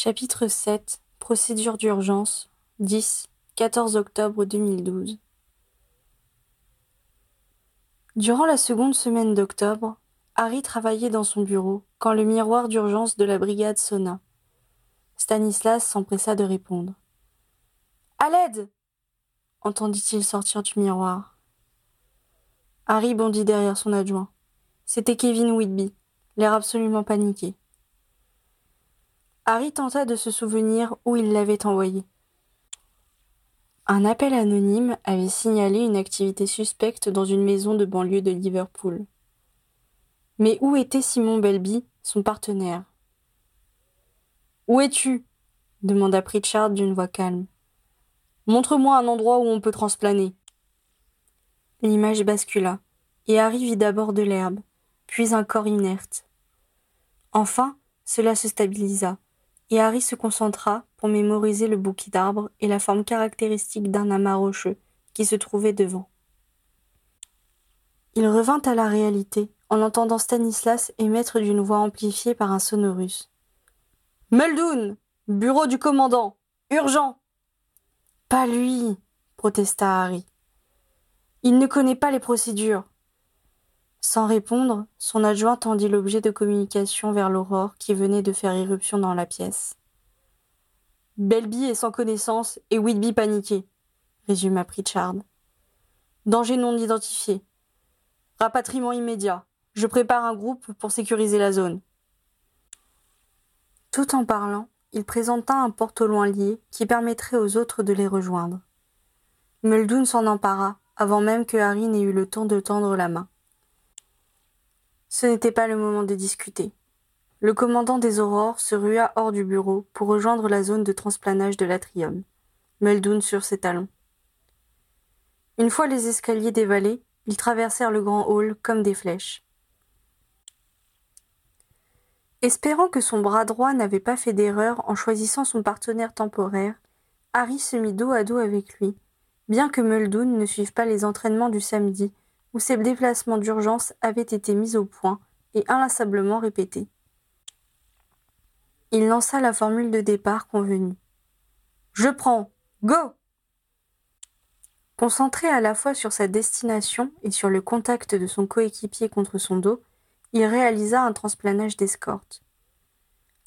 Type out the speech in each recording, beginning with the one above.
Chapitre 7 Procédure d'urgence 10 14 octobre 2012 Durant la seconde semaine d'octobre, Harry travaillait dans son bureau quand le miroir d'urgence de la brigade sonna. Stanislas s'empressa de répondre. À l'aide entendit-il sortir du miroir. Harry bondit derrière son adjoint. C'était Kevin Whitby, l'air absolument paniqué. Harry tenta de se souvenir où il l'avait envoyé. Un appel anonyme avait signalé une activité suspecte dans une maison de banlieue de Liverpool. Mais où était Simon Belby, son partenaire? Où es-tu? demanda Pritchard d'une voix calme. Montre-moi un endroit où on peut transplaner. L'image bascula, et Harry vit d'abord de l'herbe, puis un corps inerte. Enfin, cela se stabilisa, et Harry se concentra pour mémoriser le bouquet d'arbres et la forme caractéristique d'un amas rocheux qui se trouvait devant. Il revint à la réalité en entendant Stanislas émettre d'une voix amplifiée par un sonorus. Muldoon Bureau du commandant Urgent Pas lui protesta Harry. Il ne connaît pas les procédures. Sans répondre, son adjoint tendit l'objet de communication vers l'aurore qui venait de faire irruption dans la pièce. Belby est sans connaissance et Whitby paniqué, résuma Pritchard. Danger non identifié. Rapatriement immédiat. Je prépare un groupe pour sécuriser la zone. Tout en parlant, il présenta un porte au loin lié qui permettrait aux autres de les rejoindre. Muldoon s'en empara avant même que Harry n'ait eu le temps de tendre la main. Ce n'était pas le moment de discuter. Le commandant des Aurores se rua hors du bureau pour rejoindre la zone de transplanage de l'atrium, Muldoon sur ses talons. Une fois les escaliers dévalés, ils traversèrent le grand hall comme des flèches. Espérant que son bras droit n'avait pas fait d'erreur en choisissant son partenaire temporaire, Harry se mit dos à dos avec lui, bien que Muldoon ne suive pas les entraînements du samedi où ces déplacements d'urgence avaient été mis au point et inlassablement répétés. Il lança la formule de départ convenue. Je prends. Go. Concentré à la fois sur sa destination et sur le contact de son coéquipier contre son dos, il réalisa un transplanage d'escorte.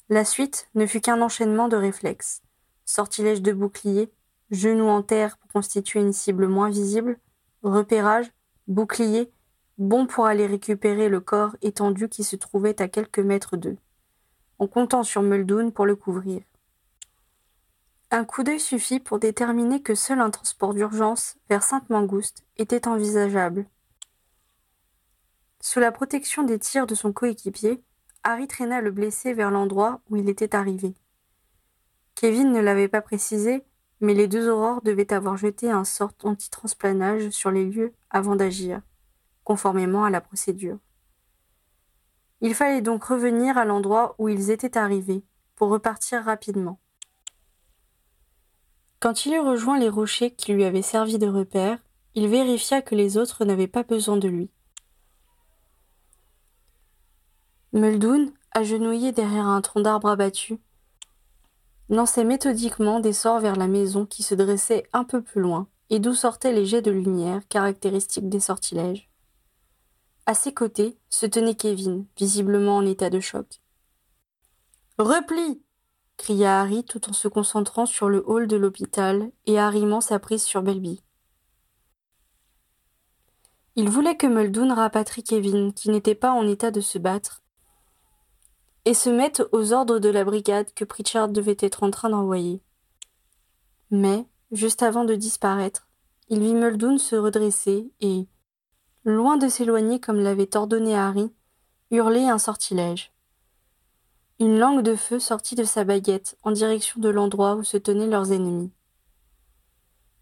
La suite ne fut qu'un enchaînement de réflexes. Sortilège de bouclier, genoux en terre pour constituer une cible moins visible, repérage, bouclier, bon pour aller récupérer le corps étendu qui se trouvait à quelques mètres d'eux, en comptant sur Muldoon pour le couvrir. Un coup d'œil suffit pour déterminer que seul un transport d'urgence vers Sainte-Mangouste était envisageable. Sous la protection des tirs de son coéquipier, Harry traîna le blessé vers l'endroit où il était arrivé. Kevin ne l'avait pas précisé, mais les deux aurores devaient avoir jeté un sort anti-transplanage sur les lieux avant d'agir, conformément à la procédure. Il fallait donc revenir à l'endroit où ils étaient arrivés, pour repartir rapidement. Quand il eut rejoint les rochers qui lui avaient servi de repère, il vérifia que les autres n'avaient pas besoin de lui. Muldoon, agenouillé derrière un tronc d'arbre abattu, lançait méthodiquement des sorts vers la maison qui se dressait un peu plus loin, et d'où sortaient les jets de lumière caractéristiques des sortilèges. À ses côtés se tenait Kevin, visiblement en état de choc. Repli cria Harry tout en se concentrant sur le hall de l'hôpital et arrimant sa prise sur Belby. Il voulait que Muldoon rapatrie Kevin, qui n'était pas en état de se battre, et se mettent aux ordres de la brigade que Pritchard devait être en train d'envoyer. Mais, juste avant de disparaître, il vit Muldoon se redresser et, loin de s'éloigner comme l'avait ordonné Harry, hurler un sortilège. Une langue de feu sortit de sa baguette en direction de l'endroit où se tenaient leurs ennemis.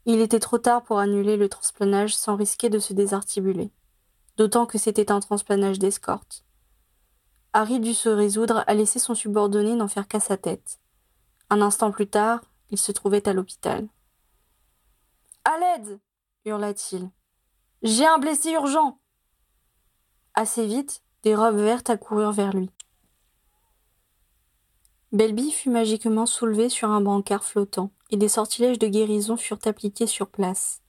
Il était trop tard pour annuler le transplanage sans risquer de se désarticuler, d'autant que c'était un transplanage d'escorte. Harry dut se résoudre à laisser son subordonné n'en faire qu'à sa tête. Un instant plus tard, il se trouvait à l'hôpital. À l'aide hurla-t-il. J'ai un blessé urgent. Assez vite, des robes vertes accoururent vers lui. Belby fut magiquement soulevée sur un brancard flottant, et des sortilèges de guérison furent appliqués sur place.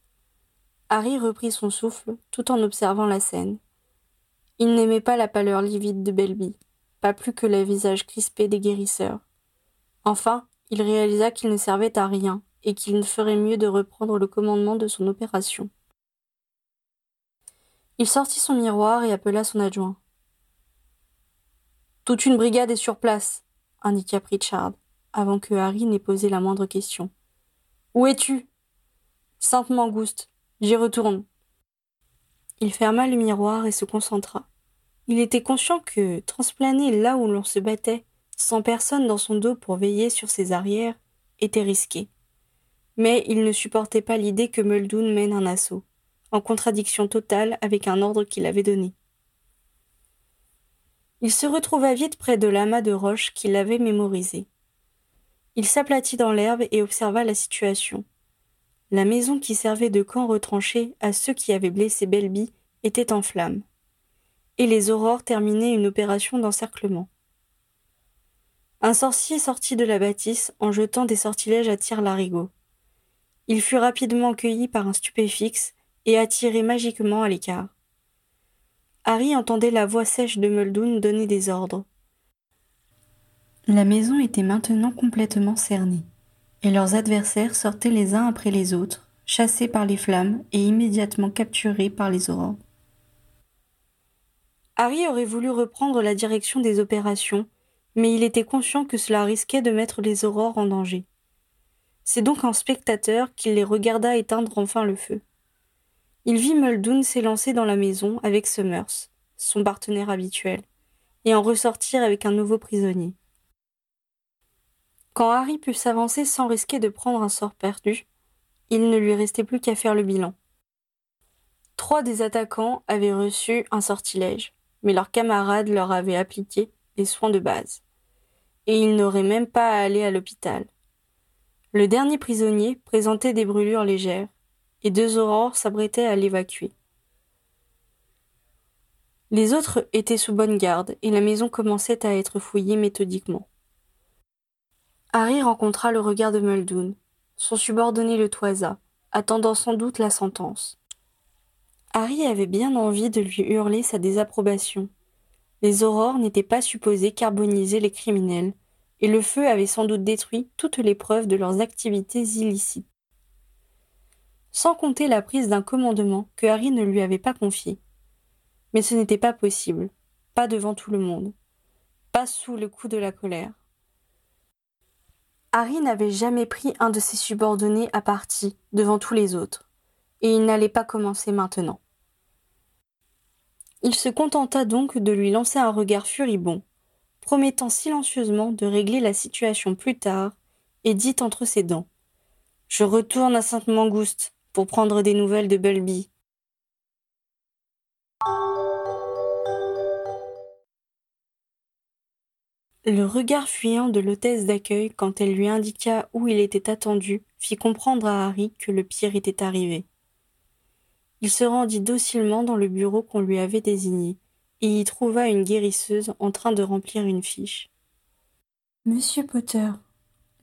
Harry reprit son souffle, tout en observant la scène. Il n'aimait pas la pâleur livide de Belby, pas plus que le visage crispé des guérisseurs. Enfin, il réalisa qu'il ne servait à rien, et qu'il ne ferait mieux de reprendre le commandement de son opération. Il sortit son miroir et appela son adjoint. Toute une brigade est sur place, indiqua Pritchard, avant que Harry n'ait posé la moindre question. Où es-tu Sainte Mangouste, j'y retourne. Il ferma le miroir et se concentra. Il était conscient que, transplaner là où l'on se battait, sans personne dans son dos pour veiller sur ses arrières, était risqué. Mais il ne supportait pas l'idée que Muldoon mène un assaut, en contradiction totale avec un ordre qu'il avait donné. Il se retrouva vite près de l'amas de roches qu'il avait mémorisé. Il s'aplatit dans l'herbe et observa la situation. La maison qui servait de camp retranché à ceux qui avaient blessé Belby était en flammes. Et les aurores terminaient une opération d'encerclement. Un sorcier sortit de la bâtisse en jetant des sortilèges à tir larigot. Il fut rapidement cueilli par un stupéfixe et attiré magiquement à l'écart. Harry entendait la voix sèche de Muldoon donner des ordres. La maison était maintenant complètement cernée, et leurs adversaires sortaient les uns après les autres, chassés par les flammes et immédiatement capturés par les aurores. Harry aurait voulu reprendre la direction des opérations, mais il était conscient que cela risquait de mettre les aurores en danger. C'est donc en spectateur qu'il les regarda éteindre enfin le feu. Il vit Muldoon s'élancer dans la maison avec Summers, son partenaire habituel, et en ressortir avec un nouveau prisonnier. Quand Harry put s'avancer sans risquer de prendre un sort perdu, il ne lui restait plus qu'à faire le bilan. Trois des attaquants avaient reçu un sortilège, mais leurs camarades leur avaient appliqué des soins de base. Et ils n'auraient même pas à aller à l'hôpital. Le dernier prisonnier présentait des brûlures légères, et deux aurores s'apprêtaient à l'évacuer. Les autres étaient sous bonne garde, et la maison commençait à être fouillée méthodiquement. Harry rencontra le regard de Muldoon. Son subordonné le toisa, attendant sans doute la sentence. Harry avait bien envie de lui hurler sa désapprobation. Les aurores n'étaient pas supposées carboniser les criminels, et le feu avait sans doute détruit toutes les preuves de leurs activités illicites sans compter la prise d'un commandement que Harry ne lui avait pas confié. Mais ce n'était pas possible, pas devant tout le monde, pas sous le coup de la colère. Harry n'avait jamais pris un de ses subordonnés à partie devant tous les autres, et il n'allait pas commencer maintenant. Il se contenta donc de lui lancer un regard furibond, promettant silencieusement de régler la situation plus tard, et dit entre ses dents Je retourne à Sainte-Mangouste pour prendre des nouvelles de Bulby. Le regard fuyant de l'hôtesse d'accueil quand elle lui indiqua où il était attendu fit comprendre à Harry que le pire était arrivé. Il se rendit docilement dans le bureau qu'on lui avait désigné et y trouva une guérisseuse en train de remplir une fiche. Monsieur Potter,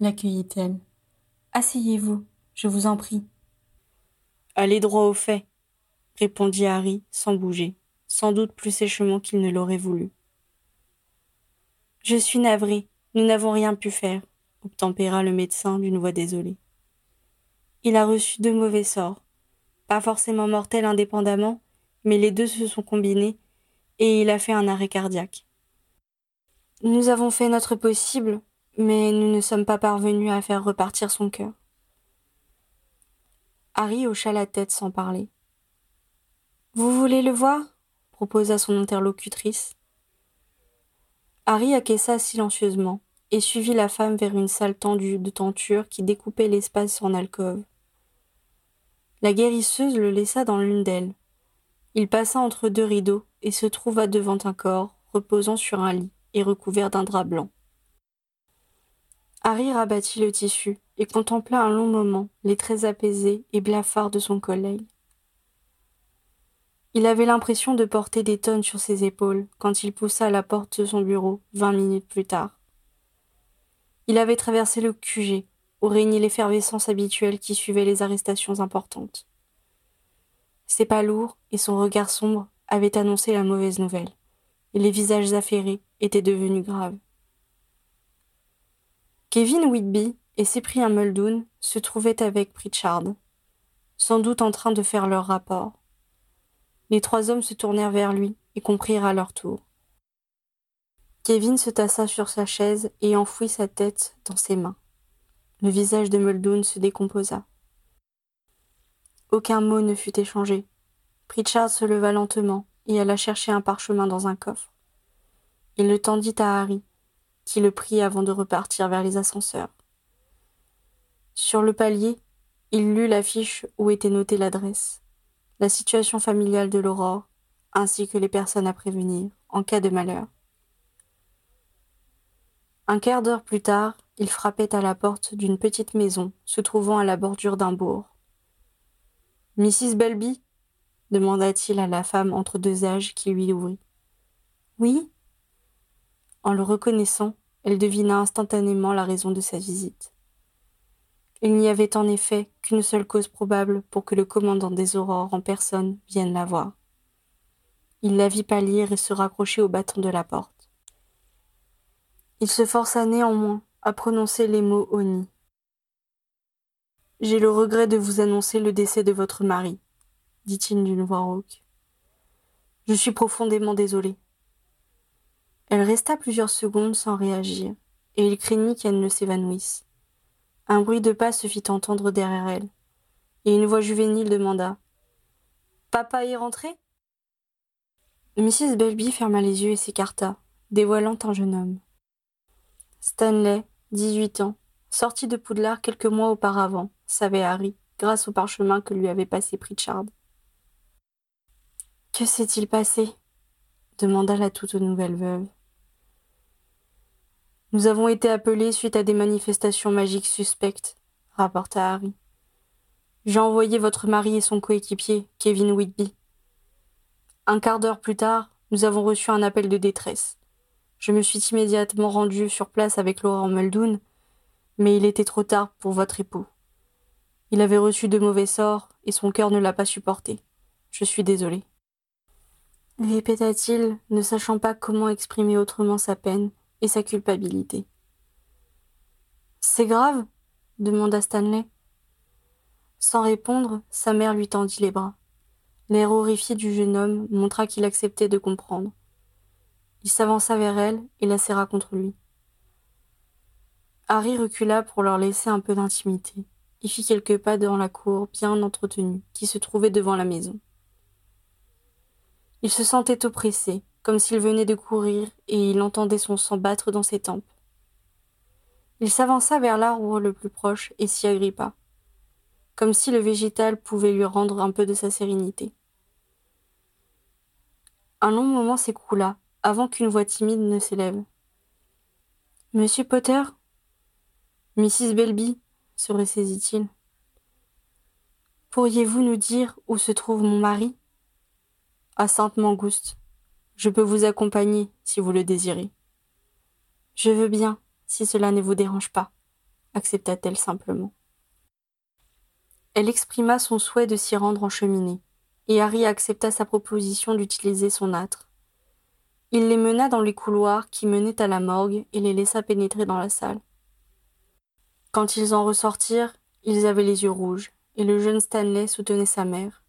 l'accueillit-elle. Asseyez-vous, je vous en prie. Allez droit au fait, répondit Harry sans bouger, sans doute plus sèchement qu'il ne l'aurait voulu. Je suis navré, nous n'avons rien pu faire, obtempéra le médecin d'une voix désolée. Il a reçu deux mauvais sorts, pas forcément mortels indépendamment, mais les deux se sont combinés, et il a fait un arrêt cardiaque. Nous avons fait notre possible, mais nous ne sommes pas parvenus à faire repartir son cœur. Harry hocha la tête sans parler. Vous voulez le voir? proposa son interlocutrice. Harry acquiesça silencieusement et suivit la femme vers une salle tendue de tenture qui découpait l'espace en alcôve. La guérisseuse le laissa dans l'une d'elles. Il passa entre deux rideaux et se trouva devant un corps reposant sur un lit et recouvert d'un drap blanc. Harry rabattit le tissu et contempla un long moment les traits apaisés et blafards de son collègue. Il avait l'impression de porter des tonnes sur ses épaules quand il poussa la porte de son bureau vingt minutes plus tard. Il avait traversé le QG, où régnait l'effervescence habituelle qui suivait les arrestations importantes. Ses pas lourds et son regard sombre avaient annoncé la mauvaise nouvelle, et les visages affairés étaient devenus graves. Kevin Whitby et Cyprien Muldoon se trouvaient avec Pritchard, sans doute en train de faire leur rapport. Les trois hommes se tournèrent vers lui et comprirent à leur tour. Kevin se tassa sur sa chaise et enfouit sa tête dans ses mains. Le visage de Muldoon se décomposa. Aucun mot ne fut échangé. Pritchard se leva lentement et alla chercher un parchemin dans un coffre. Il le tendit à Harry, qui le prit avant de repartir vers les ascenseurs. Sur le palier, il lut l'affiche où était notée l'adresse, la situation familiale de l'Aurore, ainsi que les personnes à prévenir en cas de malheur. Un quart d'heure plus tard, il frappait à la porte d'une petite maison se trouvant à la bordure d'un bourg. Mrs. Belby demanda-t-il à la femme entre deux âges qui lui ouvrit. Oui. En le reconnaissant, elle devina instantanément la raison de sa visite. Il n'y avait en effet qu'une seule cause probable pour que le commandant des aurores en personne vienne la voir. Il la vit pâlir et se raccrocher au bâton de la porte. Il se força néanmoins à prononcer les mots Oni. J'ai le regret de vous annoncer le décès de votre mari, dit-il d'une voix rauque. Je suis profondément désolé. Elle resta plusieurs secondes sans réagir, et il craignit qu'elle ne s'évanouisse. Un bruit de pas se fit entendre derrière elle, et une voix juvénile demanda Papa est rentré? Mrs. Belby ferma les yeux et s'écarta, dévoilant un jeune homme. Stanley, dix-huit ans, sorti de Poudlard quelques mois auparavant, savait Harry, grâce au parchemin que lui avait passé Pritchard. Que s'est-il passé demanda la toute nouvelle veuve. Nous avons été appelés suite à des manifestations magiques suspectes, rapporta Harry. J'ai envoyé votre mari et son coéquipier, Kevin Whitby. Un quart d'heure plus tard, nous avons reçu un appel de détresse. Je me suis immédiatement rendu sur place avec Laurent Muldoon, mais il était trop tard pour votre époux. Il avait reçu de mauvais sorts et son cœur ne l'a pas supporté. Je suis désolé. Répéta-t-il, ne sachant pas comment exprimer autrement sa peine et sa culpabilité. C'est grave? demanda Stanley. Sans répondre, sa mère lui tendit les bras. L'air horrifié du jeune homme montra qu'il acceptait de comprendre. Il s'avança vers elle et la serra contre lui. Harry recula pour leur laisser un peu d'intimité et fit quelques pas dans la cour bien entretenue qui se trouvait devant la maison. Il se sentait oppressé, comme s'il venait de courir et il entendait son sang battre dans ses tempes. Il s'avança vers l'arbre le plus proche et s'y agrippa, comme si le végétal pouvait lui rendre un peu de sa sérénité. Un long moment s'écoula avant qu'une voix timide ne s'élève. Monsieur Potter? Mrs. Belby se ressaisit-il. Pourriez-vous nous dire où se trouve mon mari? À Sainte-Mangouste. Je peux vous accompagner si vous le désirez. Je veux bien, si cela ne vous dérange pas, accepta-t-elle simplement. Elle exprima son souhait de s'y rendre en cheminée, et Harry accepta sa proposition d'utiliser son âtre. Il les mena dans les couloirs qui menaient à la morgue et les laissa pénétrer dans la salle. Quand ils en ressortirent, ils avaient les yeux rouges, et le jeune Stanley soutenait sa mère.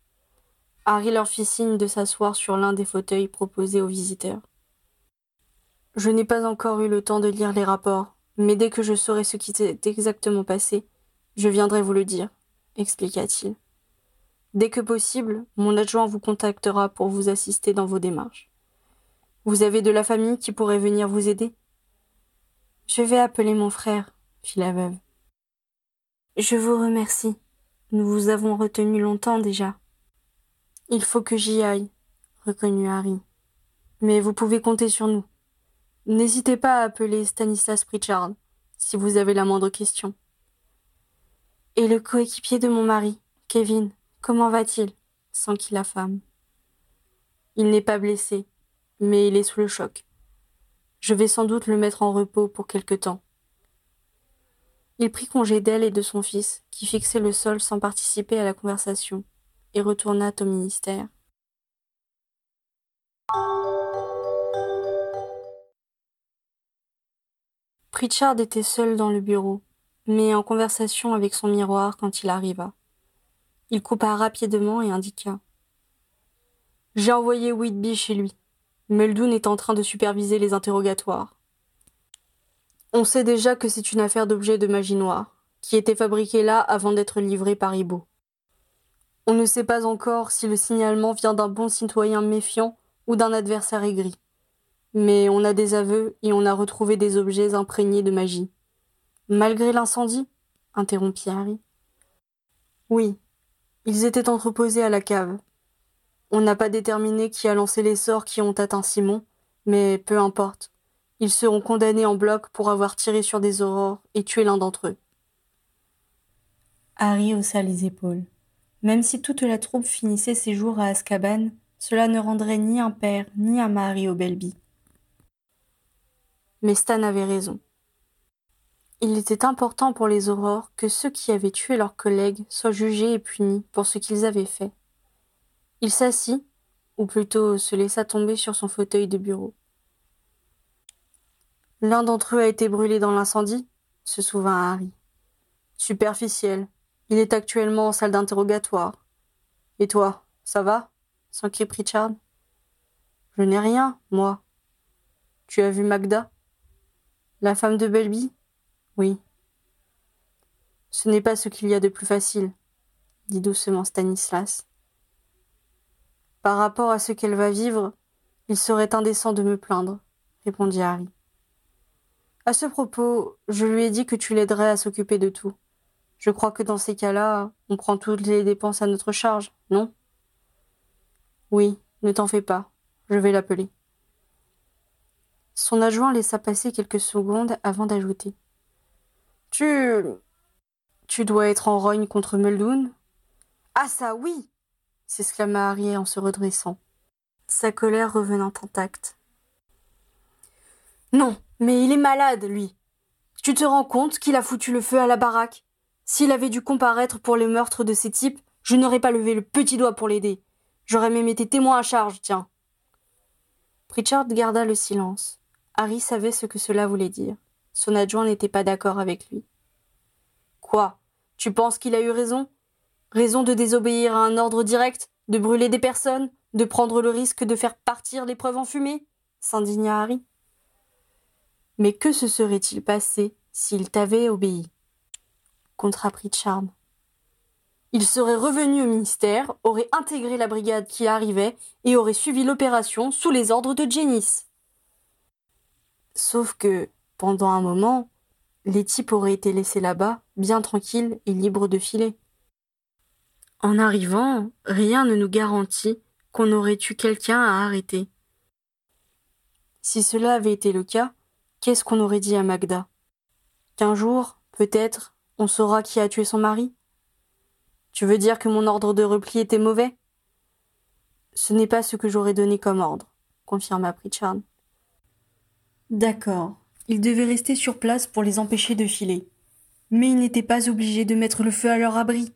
Harry leur fit signe de s'asseoir sur l'un des fauteuils proposés aux visiteurs. Je n'ai pas encore eu le temps de lire les rapports, mais dès que je saurai ce qui s'est exactement passé, je viendrai vous le dire, expliqua-t-il. Dès que possible, mon adjoint vous contactera pour vous assister dans vos démarches. Vous avez de la famille qui pourrait venir vous aider? Je vais appeler mon frère, fit la veuve. Je vous remercie. Nous vous avons retenu longtemps déjà. Il faut que j'y aille, reconnut Harry. Mais vous pouvez compter sur nous. N'hésitez pas à appeler Stanislas Pritchard si vous avez la moindre question. Et le coéquipier de mon mari, Kevin, comment va-t-il? s'enquit la femme. Il n'est pas blessé, mais il est sous le choc. Je vais sans doute le mettre en repos pour quelque temps. Il prit congé d'elle et de son fils, qui fixait le sol sans participer à la conversation, et retourna au ministère. Pritchard était seul dans le bureau, mais en conversation avec son miroir quand il arriva. Il coupa rapidement et indiqua. J'ai envoyé Whitby chez lui. Muldoon est en train de superviser les interrogatoires. On sait déjà que c'est une affaire d'objet de magie noire, qui était fabriquée là avant d'être livrée par Ibo. On ne sait pas encore si le signalement vient d'un bon citoyen méfiant ou d'un adversaire aigri. Mais on a des aveux et on a retrouvé des objets imprégnés de magie. Malgré l'incendie? interrompit Harry. Oui, ils étaient entreposés à la cave. On n'a pas déterminé qui a lancé les sorts qui ont atteint Simon, mais peu importe. Ils seront condamnés en bloc pour avoir tiré sur des aurores et tué l'un d'entre eux. Harry haussa les épaules. Même si toute la troupe finissait ses jours à Azkaban, cela ne rendrait ni un père ni un mari au Belby. Mais Stan avait raison. Il était important pour les aurores que ceux qui avaient tué leurs collègues soient jugés et punis pour ce qu'ils avaient fait. Il s'assit, ou plutôt se laissa tomber sur son fauteuil de bureau. L'un d'entre eux a été brûlé dans l'incendie, se souvint Harry. Superficiel. Il est actuellement en salle d'interrogatoire. Et toi, ça va? S'enquit Pritchard. Je n'ai rien, moi. Tu as vu Magda? La femme de Belby? Oui. Ce n'est pas ce qu'il y a de plus facile, dit doucement Stanislas. Par rapport à ce qu'elle va vivre, il serait indécent de me plaindre, répondit Harry. À ce propos, je lui ai dit que tu l'aiderais à s'occuper de tout. Je crois que dans ces cas-là, on prend toutes les dépenses à notre charge, non? Oui, ne t'en fais pas. Je vais l'appeler. Son adjoint laissa passer quelques secondes avant d'ajouter. Tu. Tu dois être en rogne contre Muldoon Ah, ça oui s'exclama Harry en se redressant, sa colère revenant intacte. Non, mais il est malade, lui. Tu te rends compte qu'il a foutu le feu à la baraque? S'il avait dû comparaître pour les meurtres de ces types, je n'aurais pas levé le petit doigt pour l'aider. J'aurais même été témoin à charge, tiens. Pritchard garda le silence. Harry savait ce que cela voulait dire. Son adjoint n'était pas d'accord avec lui. Quoi? Tu penses qu'il a eu raison? Raison de désobéir à un ordre direct De brûler des personnes De prendre le risque de faire partir les preuves en fumée? s'indigna Harry. Mais que se serait-il passé s'il t'avait obéi? Contra Pritchard. Il serait revenu au ministère, aurait intégré la brigade qui arrivait et aurait suivi l'opération sous les ordres de Janice. Sauf que, pendant un moment, les types auraient été laissés là-bas, bien tranquilles et libres de filer. En arrivant, rien ne nous garantit qu'on aurait eu quelqu'un à arrêter. Si cela avait été le cas, Qu'est-ce qu'on aurait dit à Magda? Qu'un jour, peut-être, on saura qui a tué son mari Tu veux dire que mon ordre de repli était mauvais? Ce n'est pas ce que j'aurais donné comme ordre, confirma Pritchard. D'accord. Il devait rester sur place pour les empêcher de filer. Mais il n'était pas obligé de mettre le feu à leur abri.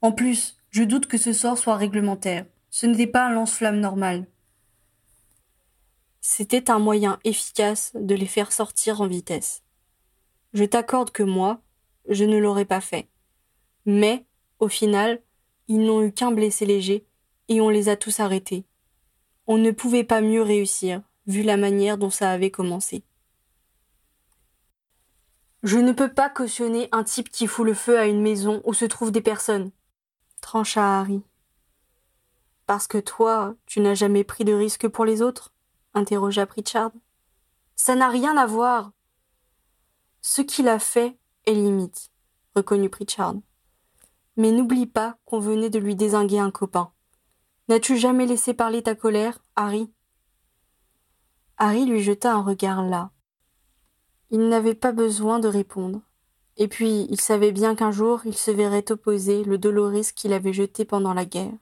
En plus, je doute que ce sort soit réglementaire. Ce n'était pas un lance-flamme normal. C'était un moyen efficace de les faire sortir en vitesse. Je t'accorde que moi, je ne l'aurais pas fait. Mais, au final, ils n'ont eu qu'un blessé léger, et on les a tous arrêtés. On ne pouvait pas mieux réussir, vu la manière dont ça avait commencé. Je ne peux pas cautionner un type qui fout le feu à une maison où se trouvent des personnes, trancha Harry. Parce que toi, tu n'as jamais pris de risque pour les autres? interrogea Pritchard. Ça n'a rien à voir. Ce qu'il a fait est limite, reconnut Pritchard. Mais n'oublie pas qu'on venait de lui désinguer un copain. N'as-tu jamais laissé parler ta colère, Harry? Harry lui jeta un regard là. Il n'avait pas besoin de répondre. Et puis, il savait bien qu'un jour, il se verrait opposer le Doloris qu'il avait jeté pendant la guerre.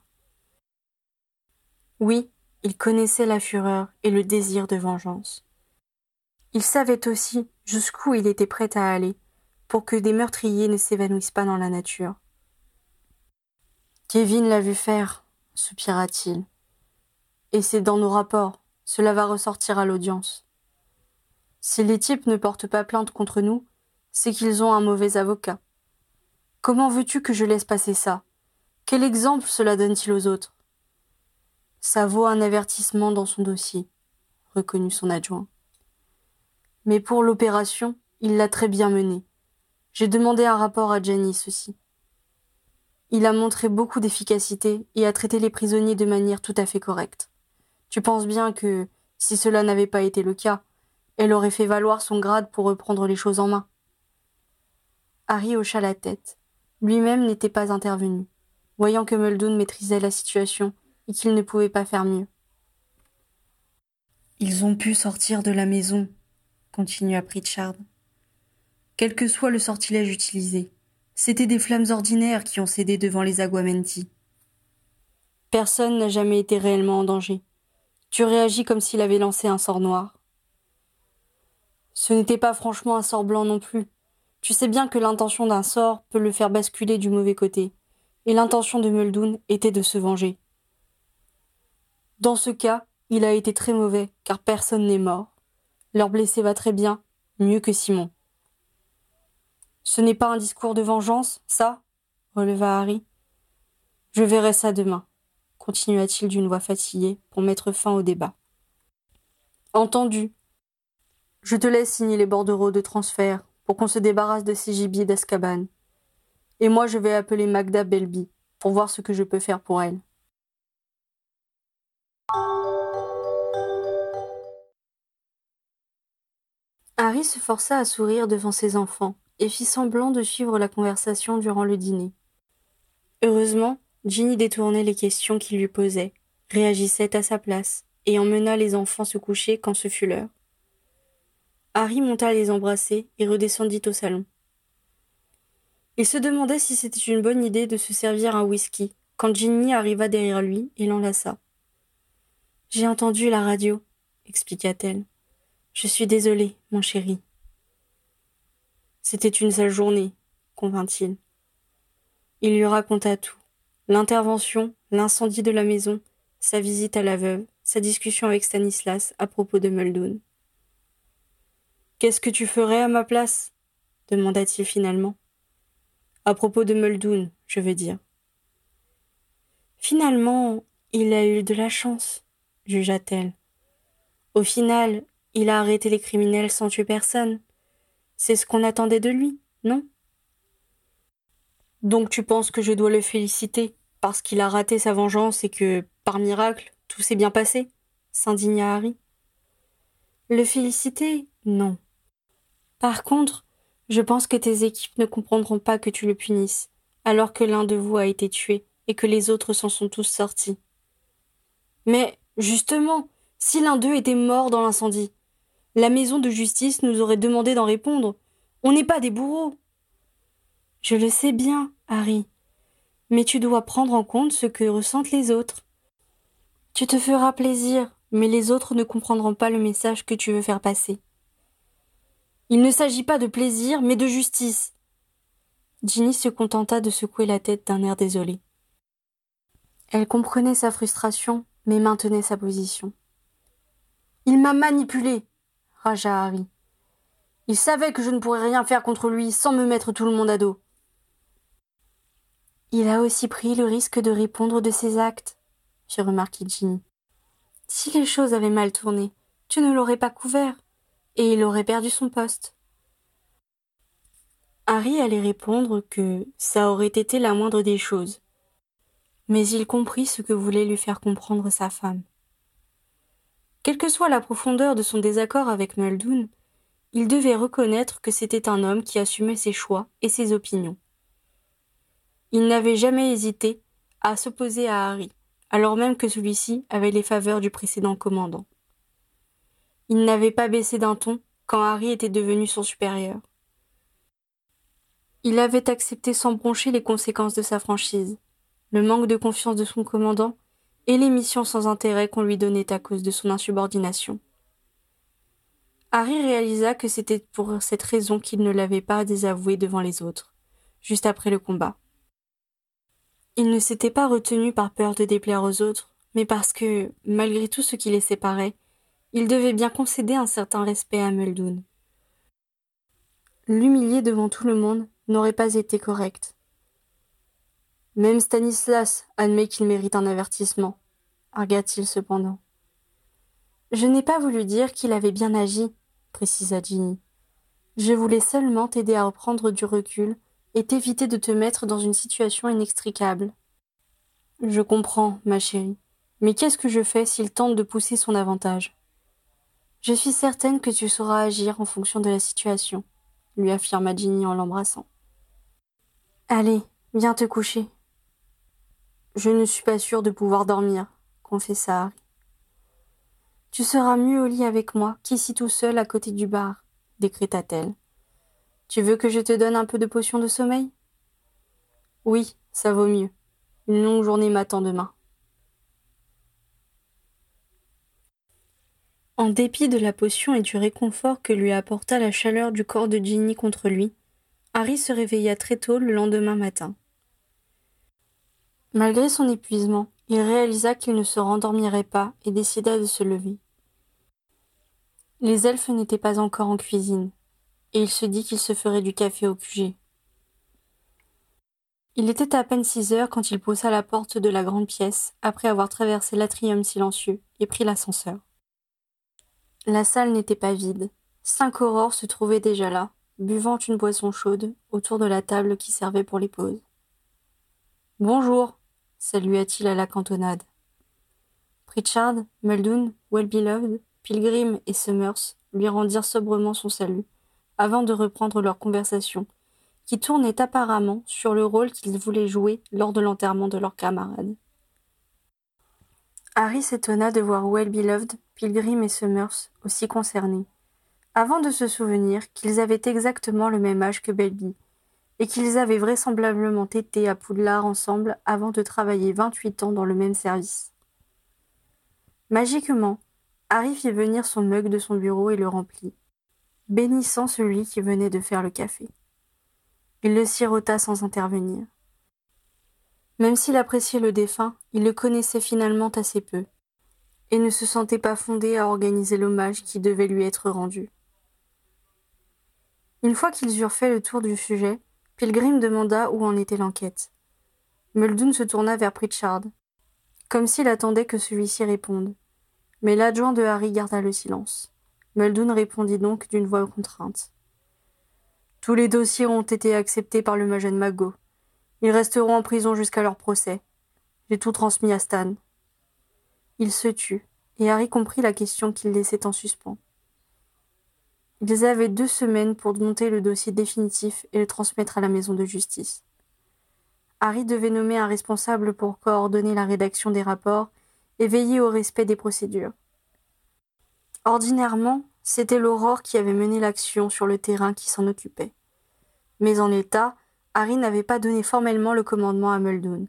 Oui, il connaissait la fureur et le désir de vengeance. Il savait aussi jusqu'où il était prêt à aller, pour que des meurtriers ne s'évanouissent pas dans la nature. Kevin l'a vu faire, soupira-t-il. Et c'est dans nos rapports, cela va ressortir à l'audience. Si les types ne portent pas plainte contre nous, c'est qu'ils ont un mauvais avocat. Comment veux-tu que je laisse passer ça? Quel exemple cela donne-t-il aux autres? Ça vaut un avertissement dans son dossier, reconnut son adjoint. Mais pour l'opération, il l'a très bien menée. J'ai demandé un rapport à Janice aussi. Il a montré beaucoup d'efficacité et a traité les prisonniers de manière tout à fait correcte. Tu penses bien que, si cela n'avait pas été le cas, elle aurait fait valoir son grade pour reprendre les choses en main. Harry hocha la tête. Lui-même n'était pas intervenu, voyant que Muldoon maîtrisait la situation et qu'il ne pouvait pas faire mieux. Ils ont pu sortir de la maison, continua Pritchard. Quel que soit le sortilège utilisé, c'étaient des flammes ordinaires qui ont cédé devant les Aguamenti. Personne n'a jamais été réellement en danger. Tu réagis comme s'il avait lancé un sort noir. Ce n'était pas franchement un sort blanc non plus. Tu sais bien que l'intention d'un sort peut le faire basculer du mauvais côté, et l'intention de Muldoon était de se venger. Dans ce cas, il a été très mauvais, car personne n'est mort. Leur blessé va très bien, mieux que Simon. Ce n'est pas un discours de vengeance, ça? releva Harry. Je verrai ça demain, continua-t-il d'une voix fatiguée pour mettre fin au débat. Entendu. Je te laisse signer les bordereaux de transfert pour qu'on se débarrasse de ces gibiers d'Azkaban. Et moi, je vais appeler Magda Belby pour voir ce que je peux faire pour elle. Harry se força à sourire devant ses enfants et fit semblant de suivre la conversation durant le dîner. Heureusement, Ginny détournait les questions qu'il lui posait, réagissait à sa place, et emmena les enfants se coucher quand ce fut l'heure. Harry monta à les embrasser et redescendit au salon. Il se demandait si c'était une bonne idée de se servir un whisky quand Ginny arriva derrière lui et l'enlaça. J'ai entendu la radio, expliqua-t-elle. Je suis désolée, mon chéri. C'était une sale journée, convint-il. Il lui raconta tout. L'intervention, l'incendie de la maison, sa visite à la veuve, sa discussion avec Stanislas à propos de Muldoon. Qu'est-ce que tu ferais à ma place? demanda-t-il finalement. À propos de Muldoon, je veux dire. Finalement, il a eu de la chance, jugea-t-elle. Au final, il a arrêté les criminels sans tuer personne. C'est ce qu'on attendait de lui, non? Donc tu penses que je dois le féliciter parce qu'il a raté sa vengeance et que, par miracle, tout s'est bien passé? S'indigna Harry. Le féliciter? Non. Par contre, je pense que tes équipes ne comprendront pas que tu le punisses, alors que l'un de vous a été tué et que les autres s'en sont tous sortis. Mais, justement, si l'un d'eux était mort dans l'incendie, la maison de justice nous aurait demandé d'en répondre. On n'est pas des bourreaux. Je le sais bien, Harry, mais tu dois prendre en compte ce que ressentent les autres. Tu te feras plaisir, mais les autres ne comprendront pas le message que tu veux faire passer. Il ne s'agit pas de plaisir, mais de justice. Ginny se contenta de secouer la tête d'un air désolé. Elle comprenait sa frustration, mais maintenait sa position. Il m'a manipulé, ragea Harry. Il savait que je ne pourrais rien faire contre lui sans me mettre tout le monde à dos. Il a aussi pris le risque de répondre de ses actes, fit remarquer Ginny. Si les choses avaient mal tourné, tu ne l'aurais pas couvert et il aurait perdu son poste. Harry allait répondre que ça aurait été la moindre des choses. Mais il comprit ce que voulait lui faire comprendre sa femme. Quelle que soit la profondeur de son désaccord avec Muldoon, il devait reconnaître que c'était un homme qui assumait ses choix et ses opinions. Il n'avait jamais hésité à s'opposer à Harry, alors même que celui-ci avait les faveurs du précédent commandant. Il n'avait pas baissé d'un ton quand Harry était devenu son supérieur. Il avait accepté sans broncher les conséquences de sa franchise, le manque de confiance de son commandant et les missions sans intérêt qu'on lui donnait à cause de son insubordination. Harry réalisa que c'était pour cette raison qu'il ne l'avait pas désavoué devant les autres, juste après le combat. Il ne s'était pas retenu par peur de déplaire aux autres, mais parce que, malgré tout ce qui les séparait, il devait bien concéder un certain respect à Muldoon. L'humilier devant tout le monde n'aurait pas été correct. Même Stanislas admet qu'il mérite un avertissement, arga-t-il cependant. Je n'ai pas voulu dire qu'il avait bien agi, précisa Ginny. Je voulais seulement t'aider à reprendre du recul et t'éviter de te mettre dans une situation inextricable. Je comprends, ma chérie, mais qu'est-ce que je fais s'il tente de pousser son avantage? Je suis certaine que tu sauras agir en fonction de la situation, lui affirma Ginny en l'embrassant. Allez, viens te coucher. Je ne suis pas sûre de pouvoir dormir, confessa Harry. Tu seras mieux au lit avec moi qu'ici tout seul à côté du bar, décréta-t-elle. Tu veux que je te donne un peu de potion de sommeil? Oui, ça vaut mieux. Une longue journée m'attend demain. En dépit de la potion et du réconfort que lui apporta la chaleur du corps de Ginny contre lui, Harry se réveilla très tôt le lendemain matin. Malgré son épuisement, il réalisa qu'il ne se rendormirait pas et décida de se lever. Les elfes n'étaient pas encore en cuisine, et il se dit qu'il se ferait du café au QG. Il était à peine six heures quand il poussa la porte de la grande pièce, après avoir traversé l'atrium silencieux et pris l'ascenseur. La salle n'était pas vide. Cinq aurores se trouvaient déjà là, buvant une boisson chaude autour de la table qui servait pour les pauses. Bonjour, salua-t-il à la cantonade. Pritchard, Muldoon, Wellbeloved, Pilgrim et Summers lui rendirent sobrement son salut, avant de reprendre leur conversation, qui tournait apparemment sur le rôle qu'ils voulaient jouer lors de l'enterrement de leur camarade. Harry s'étonna de voir Well-Beloved, Pilgrim et Summers aussi concernés, avant de se souvenir qu'ils avaient exactement le même âge que Belby, et qu'ils avaient vraisemblablement été à Poudlard ensemble avant de travailler vingt-huit ans dans le même service. Magiquement, Harry fit venir son mug de son bureau et le remplit, bénissant celui qui venait de faire le café. Il le sirota sans intervenir. Même s'il appréciait le défunt, il le connaissait finalement assez peu, et ne se sentait pas fondé à organiser l'hommage qui devait lui être rendu. Une fois qu'ils eurent fait le tour du sujet, Pilgrim demanda où en était l'enquête. Muldoon se tourna vers Pritchard, comme s'il attendait que celui-ci réponde. Mais l'adjoint de Harry garda le silence. Muldoon répondit donc d'une voix contrainte. Tous les dossiers ont été acceptés par le Magen Mago. Ils resteront en prison jusqu'à leur procès. J'ai tout transmis à Stan. Il se tut, et Harry comprit la question qu'il laissait en suspens. Ils avaient deux semaines pour monter le dossier définitif et le transmettre à la maison de justice. Harry devait nommer un responsable pour coordonner la rédaction des rapports et veiller au respect des procédures. Ordinairement, c'était l'Aurore qui avait mené l'action sur le terrain qui s'en occupait. Mais en l'état, Harry n'avait pas donné formellement le commandement à Muldoon,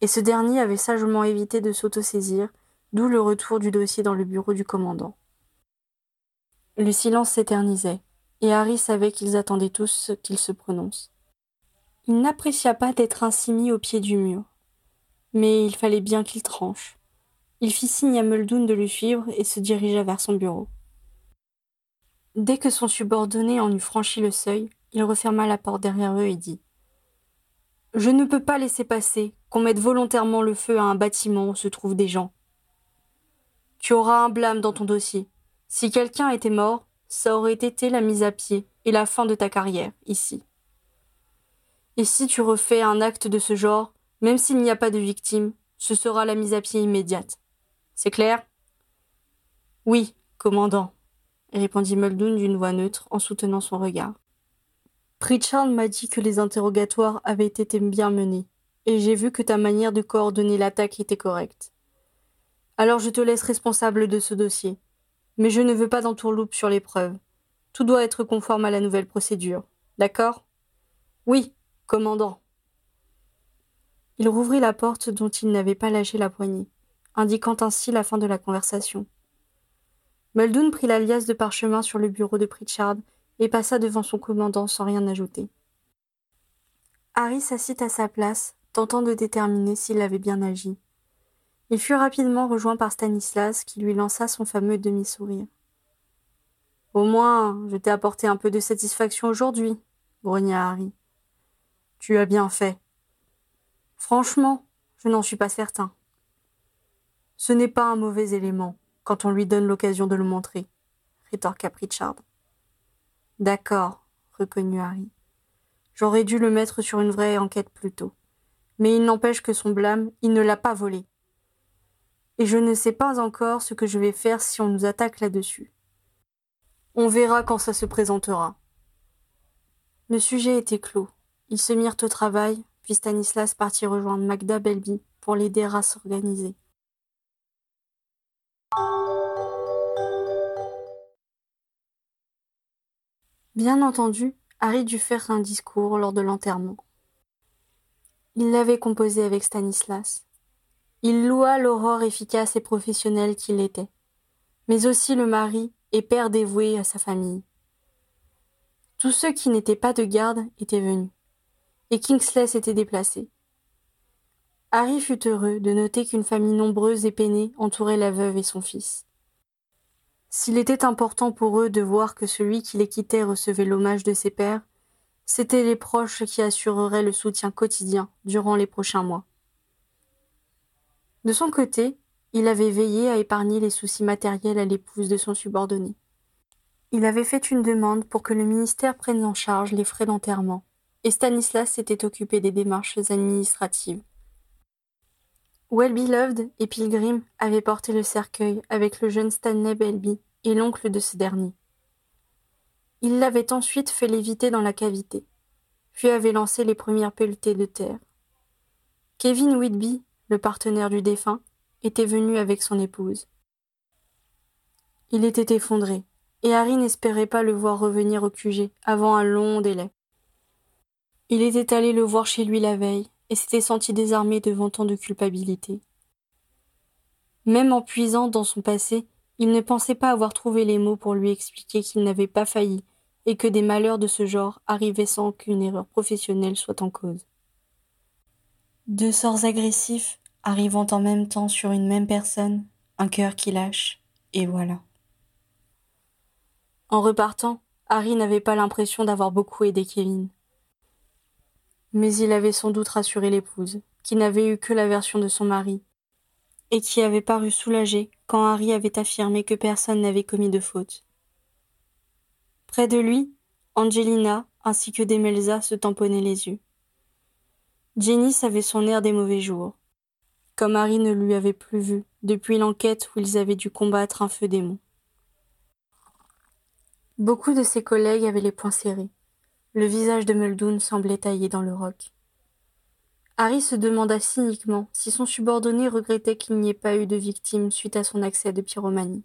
et ce dernier avait sagement évité de s'autosaisir, d'où le retour du dossier dans le bureau du commandant. Le silence s'éternisait, et Harry savait qu'ils attendaient tous qu'il se prononce. Il n'apprécia pas d'être ainsi mis au pied du mur. Mais il fallait bien qu'il tranche. Il fit signe à Muldoon de le suivre et se dirigea vers son bureau. Dès que son subordonné en eut franchi le seuil, il referma la porte derrière eux et dit Je ne peux pas laisser passer qu'on mette volontairement le feu à un bâtiment où se trouvent des gens. Tu auras un blâme dans ton dossier. Si quelqu'un était mort, ça aurait été la mise à pied et la fin de ta carrière, ici. Et si tu refais un acte de ce genre, même s'il n'y a pas de victime, ce sera la mise à pied immédiate. C'est clair? Oui, commandant, répondit Muldoon d'une voix neutre en soutenant son regard. Pritchard m'a dit que les interrogatoires avaient été bien menés, et j'ai vu que ta manière de coordonner l'attaque était correcte. Alors je te laisse responsable de ce dossier. Mais je ne veux pas d'entourloupe sur les preuves. Tout doit être conforme à la nouvelle procédure. D'accord? Oui, commandant. Il rouvrit la porte dont il n'avait pas lâché la poignée indiquant ainsi la fin de la conversation. Muldoon prit la liasse de parchemin sur le bureau de Pritchard et passa devant son commandant sans rien ajouter. Harry s'assit à sa place, tentant de déterminer s'il avait bien agi. Il fut rapidement rejoint par Stanislas qui lui lança son fameux demi-sourire. Au moins, je t'ai apporté un peu de satisfaction aujourd'hui, grogna Harry. Tu as bien fait. Franchement, je n'en suis pas certain. Ce n'est pas un mauvais élément, quand on lui donne l'occasion de le montrer, rétorqua Pritchard. D'accord, reconnut Harry. J'aurais dû le mettre sur une vraie enquête plus tôt. Mais il n'empêche que son blâme, il ne l'a pas volé. Et je ne sais pas encore ce que je vais faire si on nous attaque là-dessus. On verra quand ça se présentera. Le sujet était clos. Ils se mirent au travail, puis Stanislas partit rejoindre Magda Belby pour l'aider à s'organiser. Bien entendu, Harry dut faire un discours lors de l'enterrement. Il l'avait composé avec Stanislas. Il loua l'aurore efficace et professionnelle qu'il était, mais aussi le mari et père dévoué à sa famille. Tous ceux qui n'étaient pas de garde étaient venus, et Kingsley s'était déplacé. Harry fut heureux de noter qu'une famille nombreuse et peinée entourait la veuve et son fils. S'il était important pour eux de voir que celui qui les quittait recevait l'hommage de ses pères, c'étaient les proches qui assureraient le soutien quotidien durant les prochains mois. De son côté, il avait veillé à épargner les soucis matériels à l'épouse de son subordonné. Il avait fait une demande pour que le ministère prenne en charge les frais d'enterrement, et Stanislas s'était occupé des démarches administratives. Well Beloved et Pilgrim avaient porté le cercueil avec le jeune Stanley Belby et l'oncle de ce dernier. Il l'avait ensuite fait léviter dans la cavité, puis avait lancé les premières pelletées de terre. Kevin Whitby, le partenaire du défunt, était venu avec son épouse. Il était effondré, et Harry n'espérait pas le voir revenir au QG avant un long délai. Il était allé le voir chez lui la veille, et s'était senti désarmé devant tant de culpabilité. Même en puisant dans son passé, il ne pensait pas avoir trouvé les mots pour lui expliquer qu'il n'avait pas failli et que des malheurs de ce genre arrivaient sans qu'une erreur professionnelle soit en cause. Deux sorts agressifs arrivant en même temps sur une même personne, un cœur qui lâche, et voilà. En repartant, Harry n'avait pas l'impression d'avoir beaucoup aidé Kevin. Mais il avait sans doute rassuré l'épouse, qui n'avait eu que la version de son mari, et qui avait paru soulagée quand Harry avait affirmé que personne n'avait commis de faute. Près de lui, Angelina ainsi que Demelza se tamponnaient les yeux. Jenny avait son air des mauvais jours, comme Harry ne lui avait plus vu depuis l'enquête où ils avaient dû combattre un feu démon. Beaucoup de ses collègues avaient les poings serrés. Le visage de Muldoon semblait taillé dans le roc. Harry se demanda cyniquement si son subordonné regrettait qu'il n'y ait pas eu de victime suite à son accès de pyromanie.